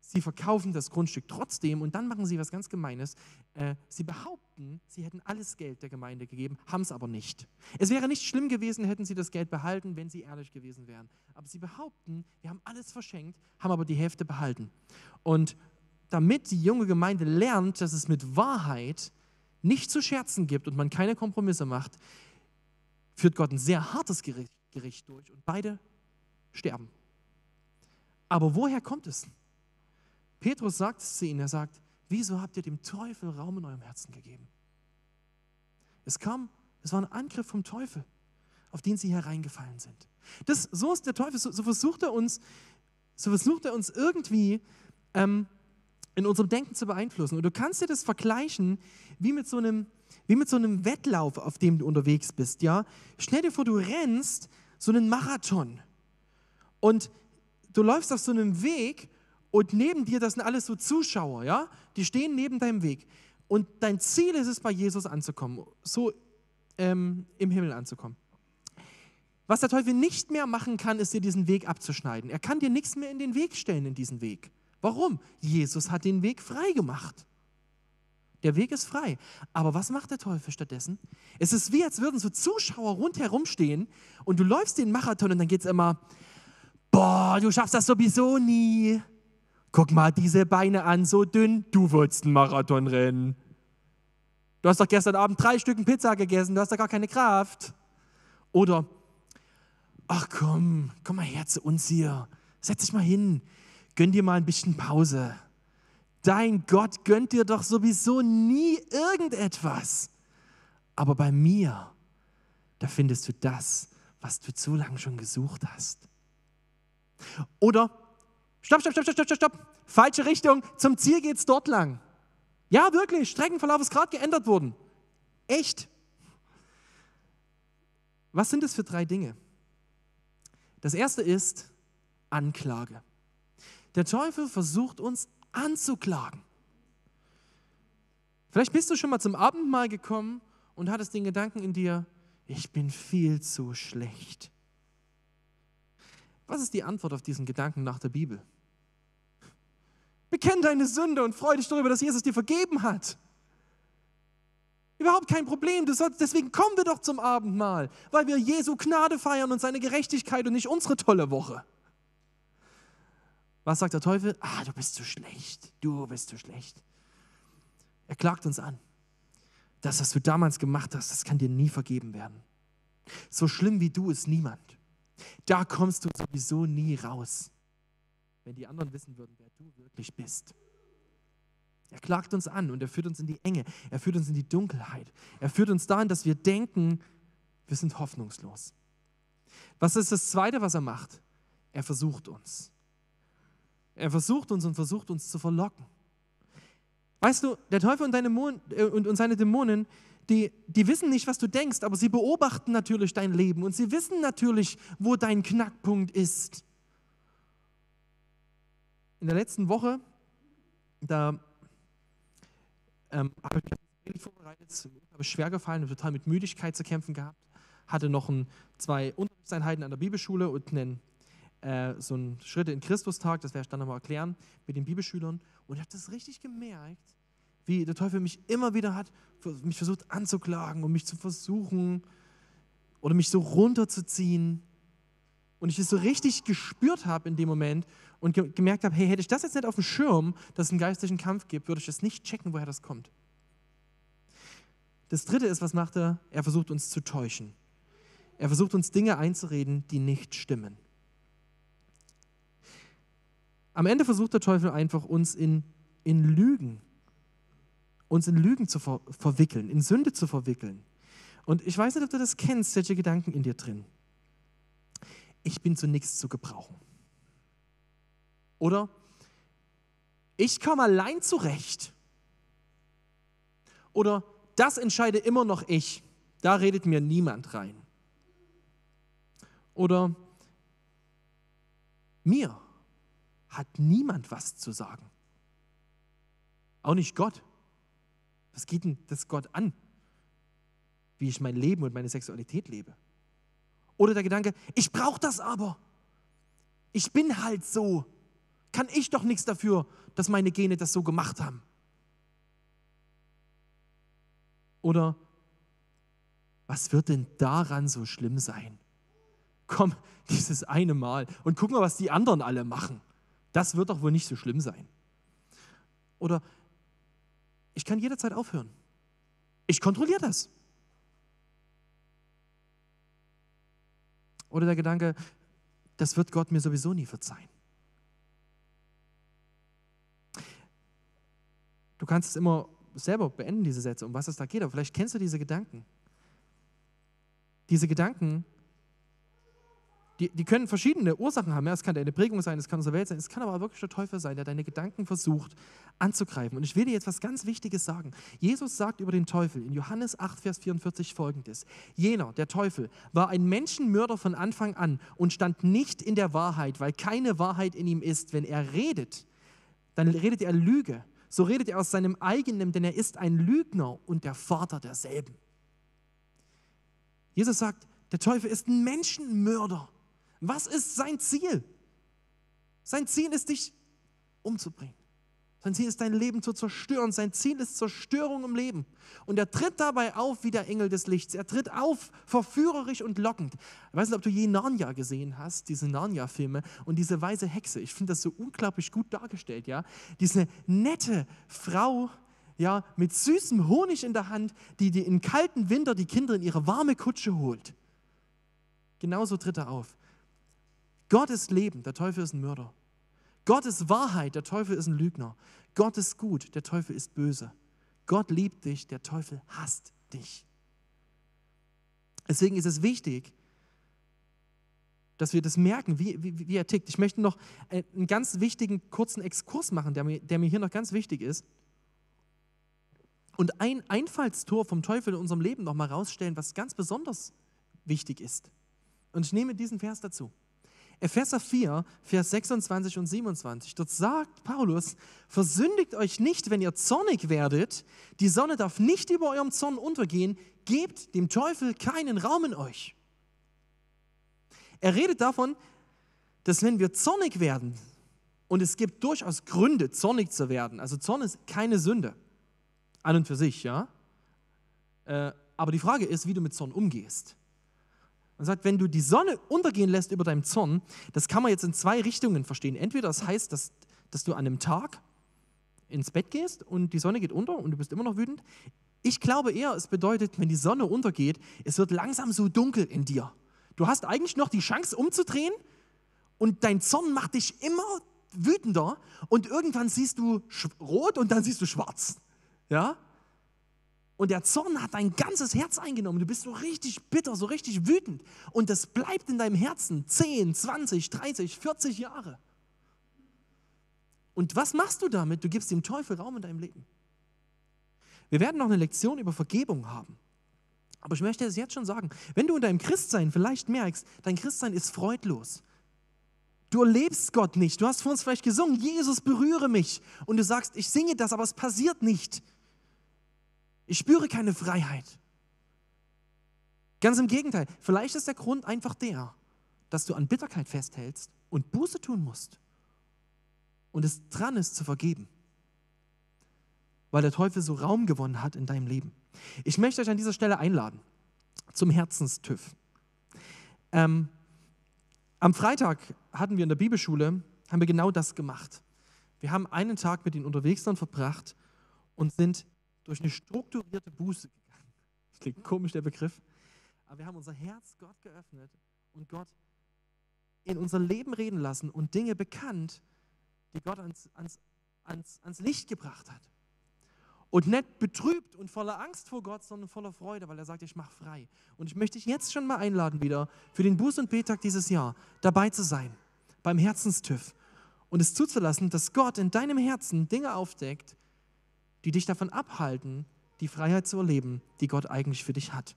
Sie verkaufen das Grundstück trotzdem und dann machen sie was ganz Gemeines. Äh, sie behaupten, sie hätten alles Geld der Gemeinde gegeben, haben es aber nicht. Es wäre nicht schlimm gewesen, hätten sie das Geld behalten, wenn sie ehrlich gewesen wären. Aber sie behaupten, wir haben alles verschenkt, haben aber die Hälfte behalten. Und damit die junge Gemeinde lernt, dass es mit Wahrheit nicht zu scherzen gibt und man keine Kompromisse macht, führt Gott ein sehr hartes Gericht, durch und beide sterben. Aber woher kommt es? Petrus sagt es zu ihnen, er sagt, wieso habt ihr dem Teufel Raum in eurem Herzen gegeben? Es kam, es war ein Angriff vom Teufel, auf den sie hereingefallen sind. Das, so ist der Teufel, so, so versucht er uns, so versucht er uns irgendwie ähm, in unserem Denken zu beeinflussen. Und du kannst dir das vergleichen wie mit so einem, wie mit so einem Wettlauf, auf dem du unterwegs bist. Ja? Stell dir vor, du rennst so einen Marathon und du läufst auf so einem Weg und neben dir, das sind alles so Zuschauer, ja? Die stehen neben deinem Weg. Und dein Ziel ist es, bei Jesus anzukommen, so ähm, im Himmel anzukommen. Was der Teufel nicht mehr machen kann, ist dir diesen Weg abzuschneiden. Er kann dir nichts mehr in den Weg stellen in diesen Weg. Warum? Jesus hat den Weg frei gemacht. Der Weg ist frei. Aber was macht der Teufel stattdessen? Es ist wie, als würden so Zuschauer rundherum stehen und du läufst den Marathon und dann geht es immer, boah, du schaffst das sowieso nie. Guck mal diese Beine an, so dünn, du wolltest einen Marathon rennen. Du hast doch gestern Abend drei Stücken Pizza gegessen, du hast doch gar keine Kraft. Oder, ach komm, komm mal her zu uns hier, setz dich mal hin, gönn dir mal ein bisschen Pause. Dein Gott gönnt dir doch sowieso nie irgendetwas. Aber bei mir, da findest du das, was du zu lange schon gesucht hast. Oder, Stopp, stopp, stopp, stopp, stopp, stopp. Falsche Richtung. Zum Ziel geht es dort lang. Ja, wirklich. Streckenverlauf ist gerade geändert worden. Echt. Was sind das für drei Dinge? Das erste ist Anklage. Der Teufel versucht uns anzuklagen. Vielleicht bist du schon mal zum Abendmahl gekommen und hattest den Gedanken in dir, ich bin viel zu schlecht. Was ist die Antwort auf diesen Gedanken nach der Bibel? Bekenn deine Sünde und freu dich darüber, dass Jesus dir vergeben hat. Überhaupt kein Problem. Sollst, deswegen kommen wir doch zum Abendmahl, weil wir Jesu Gnade feiern und seine Gerechtigkeit und nicht unsere tolle Woche. Was sagt der Teufel? Ah, du bist zu schlecht. Du bist zu schlecht. Er klagt uns an. Das, was du damals gemacht hast, das kann dir nie vergeben werden. So schlimm wie du ist niemand. Da kommst du sowieso nie raus wenn die anderen wissen würden, wer du wirklich bist. Er klagt uns an und er führt uns in die Enge, er führt uns in die Dunkelheit, er führt uns dahin, dass wir denken, wir sind hoffnungslos. Was ist das Zweite, was er macht? Er versucht uns. Er versucht uns und versucht uns zu verlocken. Weißt du, der Teufel und, Mon äh, und, und seine Dämonen, die, die wissen nicht, was du denkst, aber sie beobachten natürlich dein Leben und sie wissen natürlich, wo dein Knackpunkt ist in der letzten Woche, da ähm, habe ich vorbereitet, habe schwer gefallen, total mit Müdigkeit zu kämpfen gehabt, hatte noch ein, zwei Unterrichtseinheiten an der Bibelschule und einen äh, so einen Schritte in Christus-Tag, das werde ich dann nochmal erklären, mit den Bibelschülern. Und ich habe das richtig gemerkt, wie der Teufel mich immer wieder hat, mich versucht anzuklagen und mich zu versuchen oder mich so runterzuziehen. Und ich es so richtig gespürt habe in dem Moment und ge gemerkt habe, hey, hätte ich das jetzt nicht auf dem Schirm, dass es einen geistlichen Kampf gibt, würde ich es nicht checken, woher das kommt. Das dritte ist, was macht er? Er versucht uns zu täuschen. Er versucht uns Dinge einzureden, die nicht stimmen. Am Ende versucht der Teufel einfach uns in, in Lügen, uns in Lügen zu ver verwickeln, in Sünde zu verwickeln. Und ich weiß nicht, ob du das kennst, solche Gedanken in dir drin. Ich bin zu nichts zu gebrauchen. Oder ich komme allein zurecht. Oder das entscheide immer noch ich. Da redet mir niemand rein. Oder mir hat niemand was zu sagen. Auch nicht Gott. Was geht denn das Gott an? Wie ich mein Leben und meine Sexualität lebe. Oder der Gedanke, ich brauche das aber. Ich bin halt so. Kann ich doch nichts dafür, dass meine Gene das so gemacht haben. Oder was wird denn daran so schlimm sein? Komm, <laughs> dieses eine Mal und guck mal, was die anderen alle machen. Das wird doch wohl nicht so schlimm sein. Oder ich kann jederzeit aufhören. Ich kontrolliere das. Oder der Gedanke, das wird Gott mir sowieso nie verzeihen. Du kannst es immer selber beenden, diese Sätze, um was es da geht. Aber vielleicht kennst du diese Gedanken. Diese Gedanken, die, die können verschiedene Ursachen haben. Es kann deine Prägung sein, es kann unsere Welt sein, es kann aber wirklich der Teufel sein, der deine Gedanken versucht anzugreifen. Und ich will dir jetzt was ganz Wichtiges sagen. Jesus sagt über den Teufel in Johannes 8, Vers 44 folgendes. Jener, der Teufel, war ein Menschenmörder von Anfang an und stand nicht in der Wahrheit, weil keine Wahrheit in ihm ist. Wenn er redet, dann redet er Lüge so redet er aus seinem eigenen, denn er ist ein Lügner und der Vater derselben. Jesus sagt, der Teufel ist ein Menschenmörder. Was ist sein Ziel? Sein Ziel ist, dich umzubringen. Sein Ziel ist, dein Leben zu zerstören. Sein Ziel ist Zerstörung im Leben. Und er tritt dabei auf wie der Engel des Lichts. Er tritt auf, verführerisch und lockend. Ich weiß nicht, ob du je Narnia gesehen hast, diese Narnia-Filme und diese weise Hexe. Ich finde das so unglaublich gut dargestellt, ja. Diese nette Frau, ja, mit süßem Honig in der Hand, die, die im kalten Winter die Kinder in ihre warme Kutsche holt. Genauso tritt er auf. Gott ist Leben, der Teufel ist ein Mörder. Gott ist Wahrheit, der Teufel ist ein Lügner. Gott ist gut, der Teufel ist böse. Gott liebt dich, der Teufel hasst dich. Deswegen ist es wichtig, dass wir das merken, wie, wie, wie er tickt. Ich möchte noch einen ganz wichtigen kurzen Exkurs machen, der mir, der mir hier noch ganz wichtig ist. Und ein Einfallstor vom Teufel in unserem Leben noch mal rausstellen, was ganz besonders wichtig ist. Und ich nehme diesen Vers dazu. Epheser 4, Vers 26 und 27. Dort sagt Paulus, versündigt euch nicht, wenn ihr zornig werdet. Die Sonne darf nicht über eurem Zorn untergehen. Gebt dem Teufel keinen Raum in euch. Er redet davon, dass wenn wir zornig werden, und es gibt durchaus Gründe, zornig zu werden, also Zorn ist keine Sünde, an und für sich, ja. Äh, aber die Frage ist, wie du mit Zorn umgehst. Und sagt, wenn du die Sonne untergehen lässt über deinem Zorn, das kann man jetzt in zwei Richtungen verstehen. Entweder das heißt, dass, dass du an einem Tag ins Bett gehst und die Sonne geht unter und du bist immer noch wütend. Ich glaube eher, es bedeutet, wenn die Sonne untergeht, es wird langsam so dunkel in dir. Du hast eigentlich noch die Chance umzudrehen und dein Zorn macht dich immer wütender und irgendwann siehst du rot und dann siehst du schwarz. Ja? Und der Zorn hat dein ganzes Herz eingenommen. Du bist so richtig bitter, so richtig wütend. Und das bleibt in deinem Herzen 10, 20, 30, 40 Jahre. Und was machst du damit? Du gibst dem Teufel Raum in deinem Leben. Wir werden noch eine Lektion über Vergebung haben. Aber ich möchte es jetzt schon sagen, wenn du in deinem Christsein vielleicht merkst, dein Christsein ist freudlos. Du erlebst Gott nicht. Du hast vor uns vielleicht gesungen, Jesus berühre mich. Und du sagst, ich singe das, aber es passiert nicht. Ich spüre keine Freiheit. Ganz im Gegenteil, vielleicht ist der Grund einfach der, dass du an Bitterkeit festhältst und Buße tun musst und es dran ist zu vergeben, weil der Teufel so Raum gewonnen hat in deinem Leben. Ich möchte euch an dieser Stelle einladen zum Herzenstüff. Ähm, am Freitag hatten wir in der Bibelschule, haben wir genau das gemacht. Wir haben einen Tag mit den Unterwegsern verbracht und sind durch eine strukturierte Buße gegangen. <laughs> Das klingt komisch, der Begriff. Aber wir haben unser Herz Gott geöffnet und Gott in unser Leben reden lassen und Dinge bekannt, die Gott ans, ans, ans, ans Licht gebracht hat. Und nicht betrübt und voller Angst vor Gott, sondern voller Freude, weil er sagt, ich mache frei. Und ich möchte dich jetzt schon mal einladen, wieder für den Buß- und Betag dieses Jahr dabei zu sein, beim Herzenstüff und es zuzulassen, dass Gott in deinem Herzen Dinge aufdeckt, die dich davon abhalten, die Freiheit zu erleben, die Gott eigentlich für dich hat.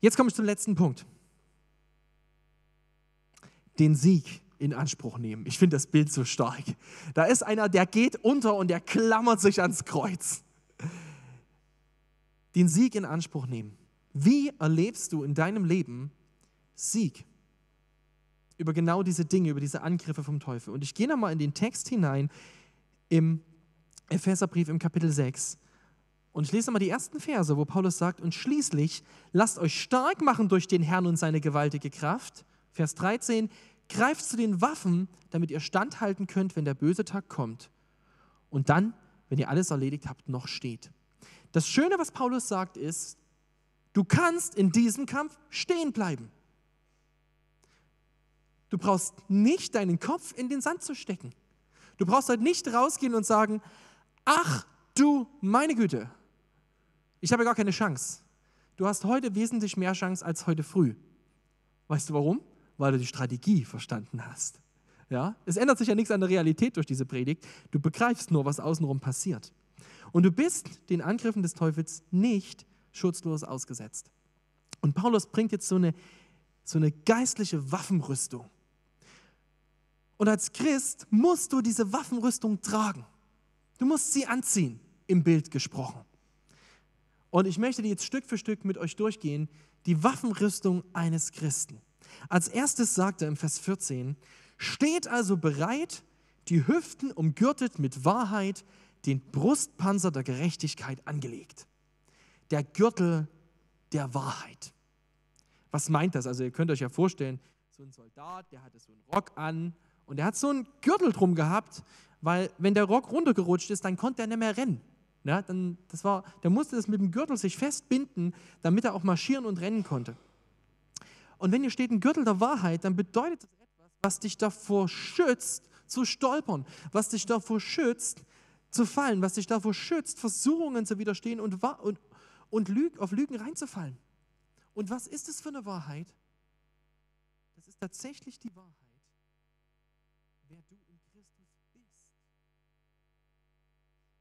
Jetzt komme ich zum letzten Punkt. Den Sieg in Anspruch nehmen. Ich finde das Bild so stark. Da ist einer, der geht unter und der klammert sich ans Kreuz. Den Sieg in Anspruch nehmen. Wie erlebst du in deinem Leben Sieg? Über genau diese Dinge, über diese Angriffe vom Teufel. Und ich gehe nochmal in den Text hinein im Epheserbrief im Kapitel 6. Und ich lese mal die ersten Verse, wo Paulus sagt, und schließlich lasst euch stark machen durch den Herrn und seine gewaltige Kraft. Vers 13, greift zu den Waffen, damit ihr standhalten könnt, wenn der böse Tag kommt. Und dann, wenn ihr alles erledigt habt, noch steht. Das Schöne, was Paulus sagt, ist, du kannst in diesem Kampf stehen bleiben. Du brauchst nicht deinen Kopf in den Sand zu stecken. Du brauchst heute nicht rausgehen und sagen, ach du meine Güte, ich habe gar keine Chance. Du hast heute wesentlich mehr Chance als heute früh. Weißt du warum? Weil du die Strategie verstanden hast. Ja? Es ändert sich ja nichts an der Realität durch diese Predigt. Du begreifst nur, was außenrum passiert. Und du bist den Angriffen des Teufels nicht schutzlos ausgesetzt. Und Paulus bringt jetzt so eine, so eine geistliche Waffenrüstung. Und als Christ musst du diese Waffenrüstung tragen. Du musst sie anziehen, im Bild gesprochen. Und ich möchte jetzt Stück für Stück mit euch durchgehen, die Waffenrüstung eines Christen. Als erstes sagt er im Vers 14, steht also bereit, die Hüften umgürtet mit Wahrheit, den Brustpanzer der Gerechtigkeit angelegt. Der Gürtel der Wahrheit. Was meint das? Also ihr könnt euch ja vorstellen, so ein Soldat, der hatte so einen Rock an und der hat so einen Gürtel drum gehabt, weil wenn der Rock runtergerutscht ist, dann konnte er nicht mehr rennen. Ja, dann, das war, der musste das mit dem Gürtel sich festbinden, damit er auch marschieren und rennen konnte. Und wenn hier steht ein Gürtel der Wahrheit, dann bedeutet das etwas, was dich davor schützt, zu stolpern, was dich davor schützt, zu fallen, was dich davor schützt, Versuchungen zu widerstehen und, und, und Lüg, auf Lügen reinzufallen. Und was ist es für eine Wahrheit? Das ist tatsächlich die Wahrheit,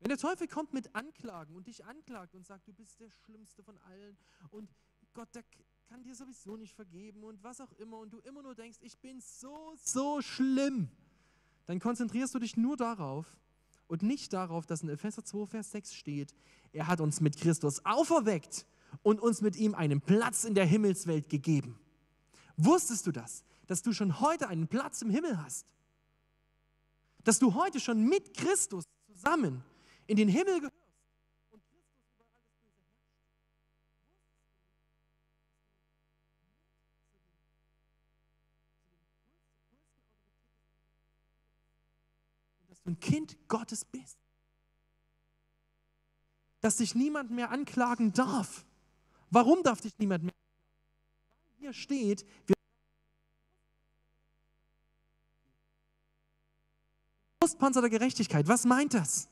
Wenn der Teufel kommt mit Anklagen und dich anklagt und sagt, du bist der Schlimmste von allen und Gott, der kann dir sowieso nicht vergeben und was auch immer und du immer nur denkst, ich bin so, so schlimm, dann konzentrierst du dich nur darauf und nicht darauf, dass in Epheser 2, Vers 6 steht, er hat uns mit Christus auferweckt und uns mit ihm einen Platz in der Himmelswelt gegeben. Wusstest du das, dass du schon heute einen Platz im Himmel hast? Dass du heute schon mit Christus zusammen in den Himmel gehörst und Christus über alles dass du ein Kind Gottes bist. Dass dich niemand mehr anklagen darf. Warum darf dich niemand mehr anklagen? Hier steht, wir Brustpanzer der Gerechtigkeit. Was meint das?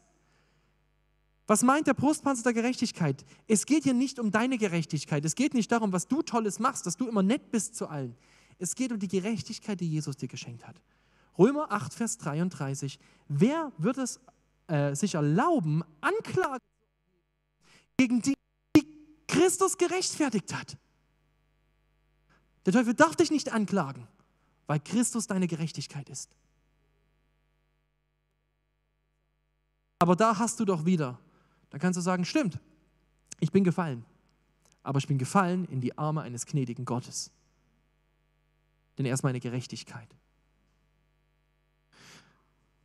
Was meint der Brustpanzer der Gerechtigkeit? Es geht hier nicht um deine Gerechtigkeit. Es geht nicht darum, was du Tolles machst, dass du immer nett bist zu allen. Es geht um die Gerechtigkeit, die Jesus dir geschenkt hat. Römer 8, Vers 33. Wer wird es äh, sich erlauben, Anklage gegen die, die Christus gerechtfertigt hat? Der Teufel darf dich nicht anklagen, weil Christus deine Gerechtigkeit ist. Aber da hast du doch wieder dann kannst du sagen, stimmt, ich bin gefallen, aber ich bin gefallen in die Arme eines gnädigen Gottes. denn er ist meine Gerechtigkeit.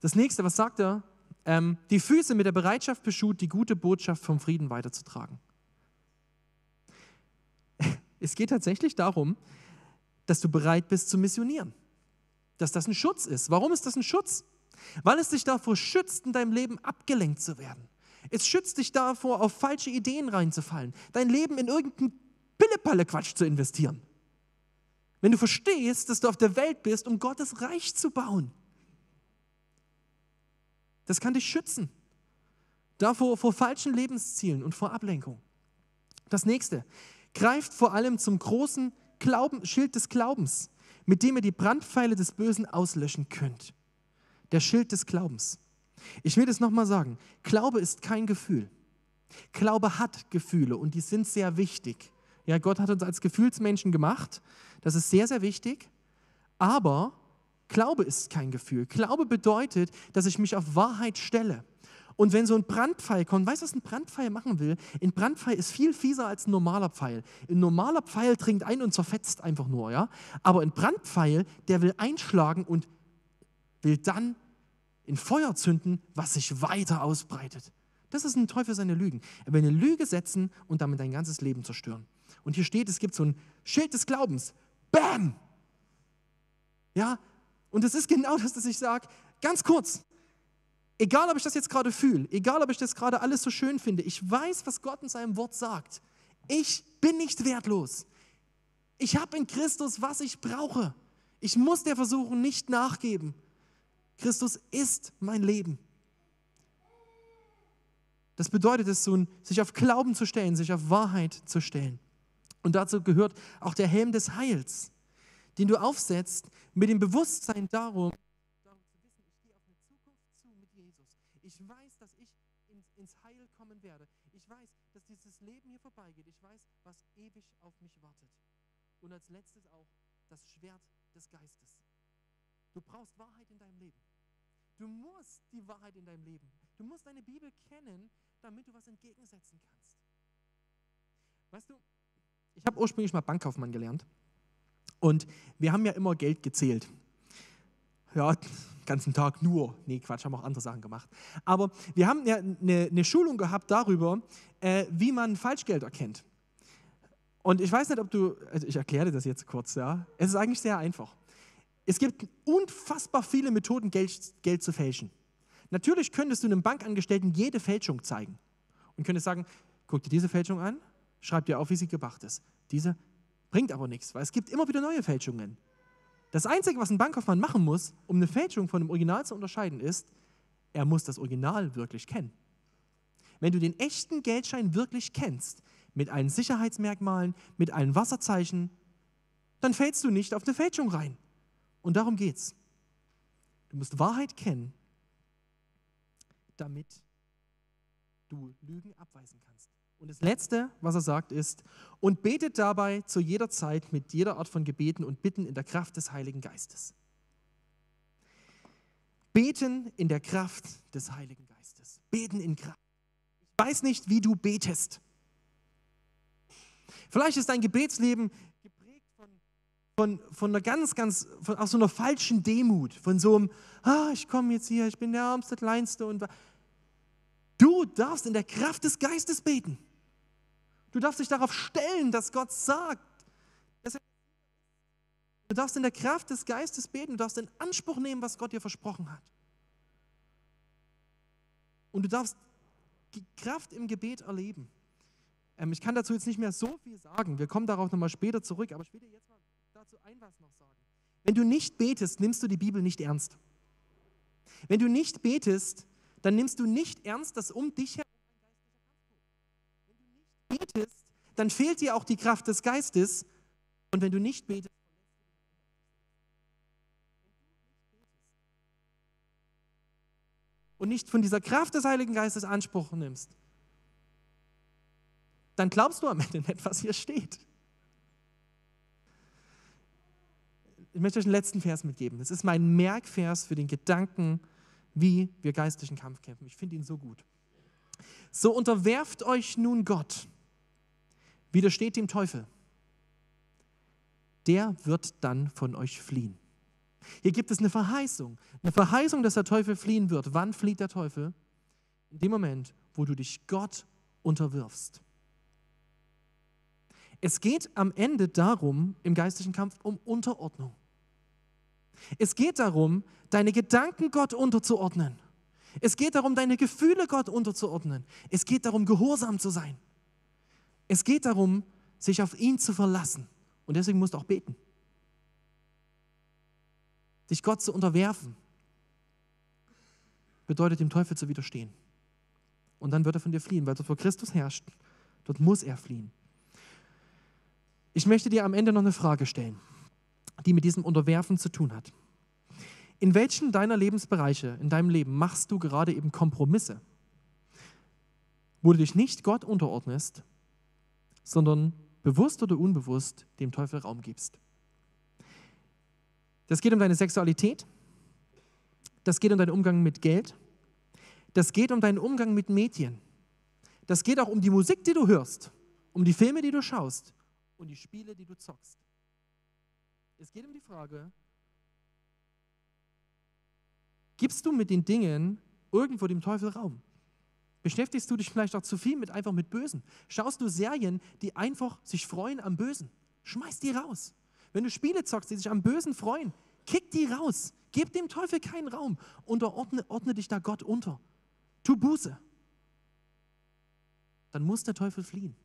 Das nächste, was sagt er? Ähm, die Füße mit der Bereitschaft beschut, die gute Botschaft vom Frieden weiterzutragen. <laughs> Es geht tatsächlich darum, dass du bereit bist zu missionieren. Dass das ein Schutz ist. Warum ist das ein Schutz? Weil es dich davor schützt, in deinem Leben abgelenkt zu werden. Es schützt dich davor, auf falsche Ideen reinzufallen, dein Leben in irgendeinen Pillepalle-Quatsch zu investieren. Wenn du verstehst, dass du auf der Welt bist, um Gottes Reich zu bauen. Das kann dich schützen. Davor vor falschen Lebenszielen und vor Ablenkung. Das nächste, greift vor allem zum großen Glauben, Schild des Glaubens, mit dem ihr die Brandpfeile des Bösen auslöschen könnt. Der Schild des Glaubens. Ich will das nochmal sagen. Glaube ist kein Gefühl. Glaube hat Gefühle und die sind sehr wichtig. Ja, Gott hat uns als Gefühlsmenschen gemacht. Das ist sehr, sehr wichtig. Aber Glaube ist kein Gefühl. Glaube bedeutet, dass ich mich auf Wahrheit stelle. Und wenn so ein Brandpfeil kommt, weißt du, was ein Brandpfeil machen will? Ein Brandpfeil ist viel fieser als ein normaler Pfeil. Ein normaler Pfeil dringt ein und zerfetzt einfach nur, ja? Aber ein Brandpfeil, der will einschlagen und will dann in Feuer zünden, was sich weiter ausbreitet. Das ist ein Teufel seine Lügen. Er will eine Lüge setzen und damit dein ganzes Leben zerstören. Und hier steht, es gibt so ein Schild des Glaubens. Bam! Ja, und es ist genau das, was ich sage. Ganz kurz, egal ob ich das jetzt gerade fühle, egal ob ich das gerade alles so schön finde, ich weiß, was Gott in seinem Wort sagt. Ich bin nicht wertlos. Ich habe in Christus, was ich brauche. Ich muss der Versuchung nicht nachgeben. Christus ist mein Leben. Das bedeutet es, sich auf Glauben zu stellen, sich auf Wahrheit zu stellen. Und dazu gehört auch der Helm des Heils, den du aufsetzt mit dem Bewusstsein darum, ich weiß, dass ich ins Heil kommen werde. Ich weiß, dass dieses Leben hier vorbeigeht. Ich weiß, was ewig auf mich wartet. Und als letztes auch das Schwert des Geistes. Du brauchst Wahrheit in deinem Leben. Du musst die Wahrheit in deinem Leben. Du musst deine Bibel kennen, damit du was entgegensetzen kannst. Weißt du, ich habe ursprünglich mal Bankkaufmann gelernt und wir haben ja immer Geld gezählt. Ja, den ganzen Tag nur. Nee, Quatsch, haben auch andere Sachen gemacht. Aber wir haben ja eine, eine Schulung gehabt darüber, äh, wie man Falschgeld erkennt. Und ich weiß nicht, ob du, also ich erkläre dir das jetzt kurz, ja. Es ist eigentlich sehr einfach. Es gibt unfassbar viele Methoden, Geld, Geld zu fälschen. Natürlich könntest du einem Bankangestellten jede Fälschung zeigen und könntest sagen, guck dir diese Fälschung an, schreib dir auf, wie sie gemacht ist. Diese bringt aber nichts, weil es gibt immer wieder neue Fälschungen. Das Einzige, was ein Bankkaufmann machen muss, um eine Fälschung von einem Original zu unterscheiden, ist, er muss das Original wirklich kennen. Wenn du den echten Geldschein wirklich kennst, mit allen Sicherheitsmerkmalen, mit allen Wasserzeichen, dann fällst du nicht auf eine Fälschung rein. Und darum geht's. Du musst Wahrheit kennen, damit du Lügen abweisen kannst. Und das Letzte, was er sagt, ist, und betet dabei zu jeder Zeit mit jeder Art von Gebeten und Bitten in der Kraft des Heiligen Geistes. Beten in der Kraft des Heiligen Geistes. Beten in Kraft. Ich weiß nicht, wie du betest. Vielleicht ist dein Gebetsleben von, von einer ganz, ganz, von auch so einer falschen Demut, von so einem, ah, ich komme jetzt hier, ich bin der Ärmste, Kleinste und du darfst in der Kraft des Geistes beten. Du darfst dich darauf stellen, dass Gott sagt. Du darfst in der Kraft des Geistes beten, du darfst in Anspruch nehmen, was Gott dir versprochen hat. Und du darfst Kraft im Gebet erleben. Ähm, ich kann dazu jetzt nicht mehr so viel sagen. Wir kommen darauf nochmal später zurück, aber ich will dir jetzt mal dazu ein was noch sagen. Wenn du nicht betest, nimmst du die Bibel nicht ernst. Wenn du nicht betest, dann nimmst du nicht ernst, dass um dich herum Wenn du nicht betest, dann fehlt dir auch die Kraft des Geistes. Und wenn du nicht betest, und nicht von dieser Kraft des Heiligen Geistes Anspruch nimmst, dann glaubst du am Ende nicht, was hier steht. Ich möchte euch einen letzten Vers mitgeben. Das ist mein Merkvers für den Gedanken, wie wir geistlichen Kampf kämpfen. Ich finde ihn so gut. So unterwerft euch nun Gott, widersteht dem Teufel. der wird dann von euch fliehen. Hier gibt es eine Verheißung, eine Verheißung, dass der Teufel fliehen wird. Wann flieht der Teufel? In dem Moment, wo du dich Gott unterwirfst. Es geht am Ende darum, im geistlichen Kampf, um Unterordnung. Es geht darum, deine Gedanken Gott unterzuordnen. Es geht darum, deine Gefühle Gott unterzuordnen. Es geht darum, gehorsam zu sein. Es geht darum, sich auf ihn zu verlassen. Und deswegen musst du auch beten. Sich Gott zu unterwerfen, bedeutet dem Teufel zu widerstehen. Und dann wird er von dir fliehen, weil du vor Christus herrscht. Dort muss er fliehen. Ich möchte dir am Ende noch eine Frage stellen, die mit diesem Unterwerfen zu tun hat. In welchen deiner Lebensbereiche in deinem Leben machst du gerade eben Kompromisse, wo du dich nicht Gott unterordnest, sondern bewusst oder unbewusst dem Teufel Raum gibst? Das geht um deine Sexualität, das geht um deinen Umgang mit Geld, das geht um deinen Umgang mit Medien, das geht auch um die Musik, die du hörst, um die Filme, die du schaust und die Spiele, die du zockst. Es geht um die Frage, gibst du mit den Dingen irgendwo dem Teufel Raum? Beschäftigst du dich vielleicht auch zu viel mit einfach mit Bösen? Schaust du Serien, die einfach sich freuen am Bösen? Schmeiß die raus. Wenn du Spiele zockst, die sich am Bösen freuen, kick die raus. Gib dem Teufel keinen Raum. Unterordne ordne dich da Gott unter. Tu Buße. Dann muss der Teufel fliehen.